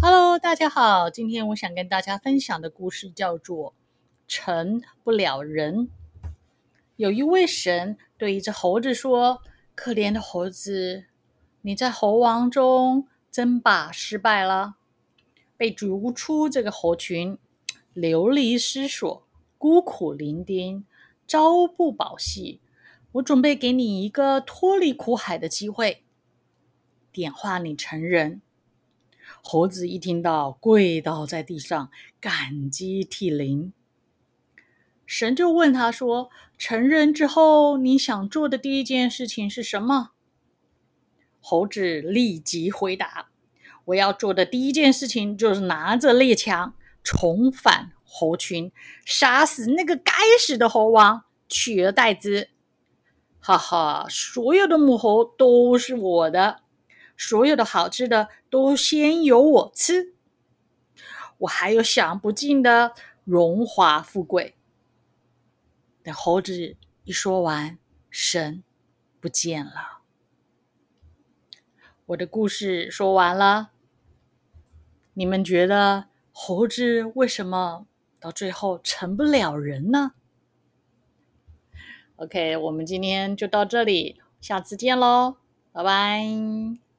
Hello，大家好，今天我想跟大家分享的故事叫做《成不了人》。有一位神对一只猴子说：“可怜的猴子，你在猴王中争霸失败了，被逐出这个猴群，流离失所，孤苦伶仃，朝不保夕。我准备给你一个脱离苦海的机会，点化你成人。”猴子一听到，跪倒在地上，感激涕零。神就问他说：“成人之后，你想做的第一件事情是什么？”猴子立即回答：“我要做的第一件事情就是拿着猎枪，重返猴群，杀死那个该死的猴王，取而代之。哈哈，所有的母猴都是我的。”所有的好吃的都先由我吃，我还有享不尽的荣华富贵。等猴子一说完，神不见了。我的故事说完了，你们觉得猴子为什么到最后成不了人呢？OK，我们今天就到这里，下次见喽，拜拜。